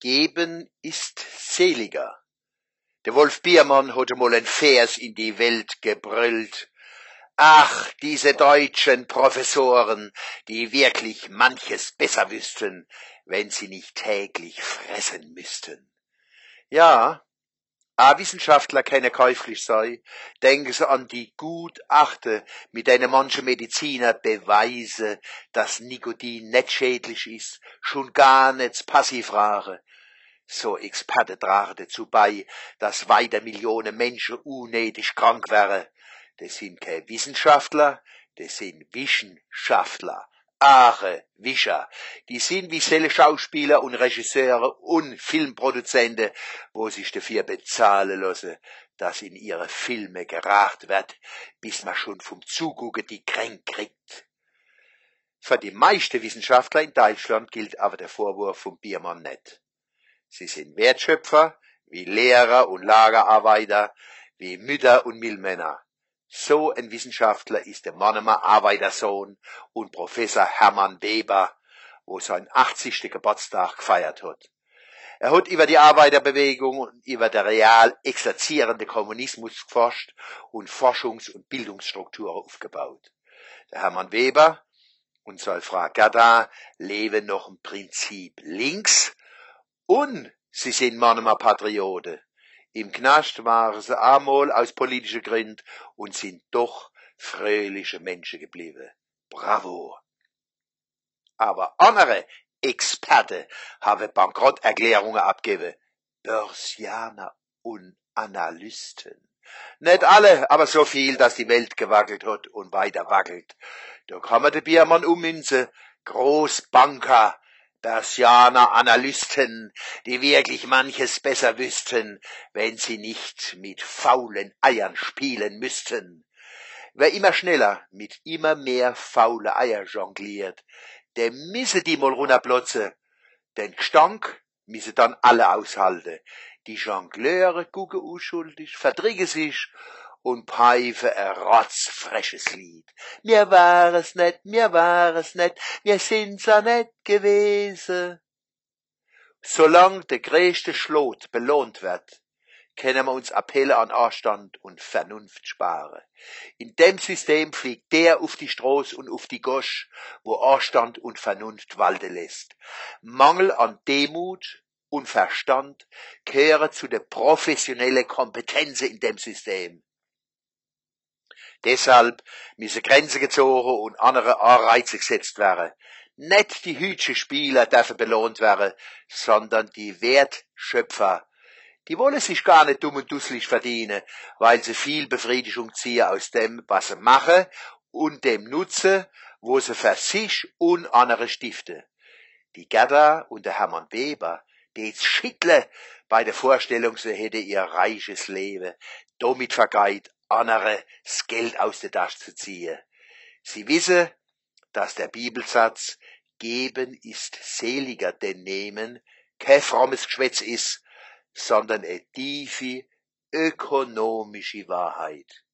Geben ist seliger. Der Wolf Biermann hat einmal ein Vers in die Welt gebrüllt. Ach, diese deutschen Professoren, die wirklich manches besser wüssten, wenn sie nicht täglich fressen müssten. Ja, a Wissenschaftler keine käuflich sei, denken sie an die Gutachte, mit denen manche Mediziner beweise, dass Nikotin nicht schädlich ist, schon gar nicht Passivrare. So Experte tragen dazu bei, dass weiter Millionen Menschen unnötig krank wären. Das sind keine Wissenschaftler, das sind Wissenschaftler. Aare, Wischer, die sind wie selle Schauspieler und Regisseure und Filmproduzenten, wo sich dafür bezahlen lassen, dass in ihre Filme geracht wird, bis man schon vom Zugucken die Kränk kriegt. Für die meisten Wissenschaftler in Deutschland gilt aber der Vorwurf vom Biermann nicht. Sie sind Wertschöpfer, wie Lehrer und Lagerarbeiter, wie Mütter und Millmänner. So ein Wissenschaftler ist der Mannemer Arbeitersohn und Professor Hermann Weber, wo sein 80. Geburtstag gefeiert hat. Er hat über die Arbeiterbewegung und über der real exerzierende Kommunismus geforscht und Forschungs- und Bildungsstrukturen aufgebaut. Der Hermann Weber und seine Frau Gerda leben noch im Prinzip links und sie sind Mannemer Patrioten. Im Knast waren sie einmal aus politischen Gründen und sind doch fröhliche Menschen geblieben. Bravo! Aber andere Experten haben Bankrotterklärungen abgegeben. Börsianer und Analysten. Nicht alle, aber so viel, dass die Welt gewackelt hat und weiter wackelt. Da kann man den Biermann ummünzen. Großbanker, Persianer Analysten, die wirklich manches besser wüssten, wenn sie nicht mit faulen Eiern spielen müssten. Wer immer schneller mit immer mehr faule Eier jongliert, der misse die mal runterplotze. Den Gestank misse dann alle aushalten. Die Jongleure gucke unschuldig, verdrige sich und pfeife ein rotzfresches Lied. Mir war es net, mir war es net, mir sind's a net gewesen. Solang der größte Schlot belohnt wird, können wir uns Appelle an Anstand und Vernunft sparen. In dem System fliegt der auf die Stroß und auf die Gosch, wo Anstand und Vernunft walten lässt. Mangel an Demut und Verstand gehören zu der professionellen Kompetenzen in dem System. Deshalb müssen Grenzen gezogen und andere Anreize gesetzt werden. Nicht die hübschen Spieler dürfen belohnt werden, sondern die Wertschöpfer. Die wollen sich gar nicht dumm und dusselig verdienen, weil sie viel Befriedigung ziehen aus dem, was sie machen und dem Nutzen, wo sie für sich und andere stiften. Die Gerda und der Hermann Weber, die schütteln bei der Vorstellung, sie hätte ihr reiches Leben. Damit vergeht andere das Geld aus der Tasche zu ziehen. Sie wissen, dass der Bibelsatz Geben ist seliger denn Nehmen kein frommes Geschwätz ist, sondern eine tiefe ökonomische Wahrheit.